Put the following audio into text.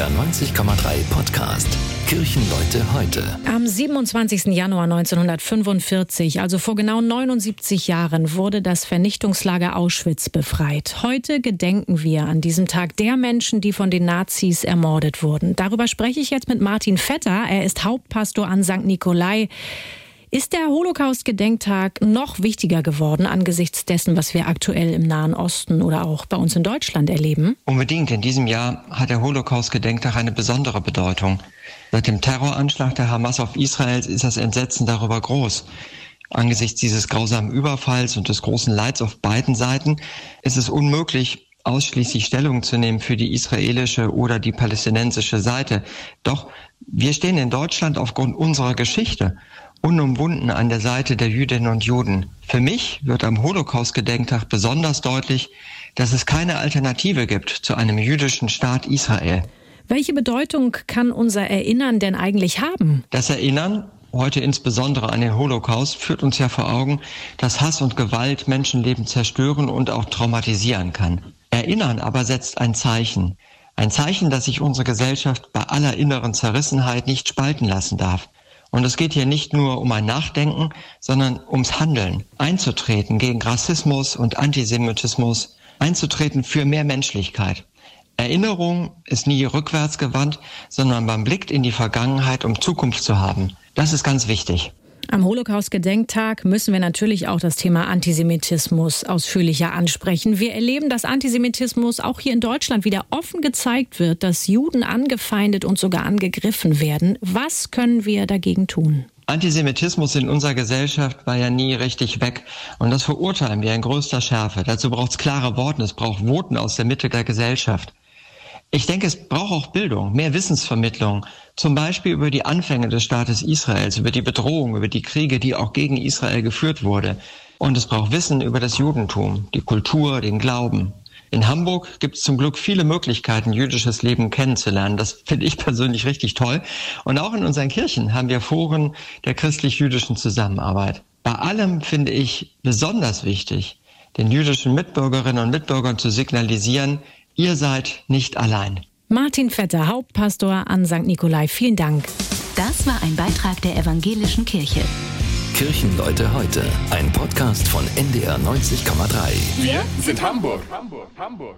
NDR 90,3 Podcast. Kirchenleute heute. Am 27. Januar 1945, also vor genau 79 Jahren, wurde das Vernichtungslager Auschwitz befreit. Heute gedenken wir an diesem Tag der Menschen, die von den Nazis ermordet wurden. Darüber spreche ich jetzt mit Martin Vetter. Er ist Hauptpastor an St. Nikolai. Ist der Holocaust-Gedenktag noch wichtiger geworden angesichts dessen, was wir aktuell im Nahen Osten oder auch bei uns in Deutschland erleben? Unbedingt. In diesem Jahr hat der Holocaust-Gedenktag eine besondere Bedeutung. Seit dem Terroranschlag der Hamas auf Israel ist das Entsetzen darüber groß. Angesichts dieses grausamen Überfalls und des großen Leids auf beiden Seiten ist es unmöglich, ausschließlich Stellung zu nehmen für die israelische oder die palästinensische Seite. Doch wir stehen in Deutschland aufgrund unserer Geschichte unumwunden an der Seite der Jüdinnen und Juden. Für mich wird am Holocaust-Gedenktag besonders deutlich, dass es keine Alternative gibt zu einem jüdischen Staat Israel. Welche Bedeutung kann unser Erinnern denn eigentlich haben? Das Erinnern, heute insbesondere an den Holocaust, führt uns ja vor Augen, dass Hass und Gewalt Menschenleben zerstören und auch traumatisieren kann. Erinnern aber setzt ein Zeichen. Ein Zeichen, dass sich unsere Gesellschaft bei aller inneren Zerrissenheit nicht spalten lassen darf. Und es geht hier nicht nur um ein Nachdenken, sondern ums Handeln, einzutreten gegen Rassismus und Antisemitismus, einzutreten für mehr Menschlichkeit. Erinnerung ist nie rückwärts gewandt, sondern man blickt in die Vergangenheit, um Zukunft zu haben. Das ist ganz wichtig. Am Holocaust-Gedenktag müssen wir natürlich auch das Thema Antisemitismus ausführlicher ansprechen. Wir erleben, dass Antisemitismus auch hier in Deutschland wieder offen gezeigt wird, dass Juden angefeindet und sogar angegriffen werden. Was können wir dagegen tun? Antisemitismus in unserer Gesellschaft war ja nie richtig weg. Und das verurteilen wir in größter Schärfe. Dazu braucht es klare Worte, es braucht Voten aus der Mitte der Gesellschaft. Ich denke, es braucht auch Bildung, mehr Wissensvermittlung, zum Beispiel über die Anfänge des Staates Israels, über die Bedrohung, über die Kriege, die auch gegen Israel geführt wurde. Und es braucht Wissen über das Judentum, die Kultur, den Glauben. In Hamburg gibt es zum Glück viele Möglichkeiten, jüdisches Leben kennenzulernen. Das finde ich persönlich richtig toll. Und auch in unseren Kirchen haben wir Foren der christlich-jüdischen Zusammenarbeit. Bei allem finde ich besonders wichtig, den jüdischen Mitbürgerinnen und Mitbürgern zu signalisieren, Ihr seid nicht allein. Martin Vetter, Hauptpastor an St. Nikolai, vielen Dank. Das war ein Beitrag der Evangelischen Kirche. Kirchenleute heute, ein Podcast von NDR 90,3. Wir sind Hamburg. Hamburg, Hamburg.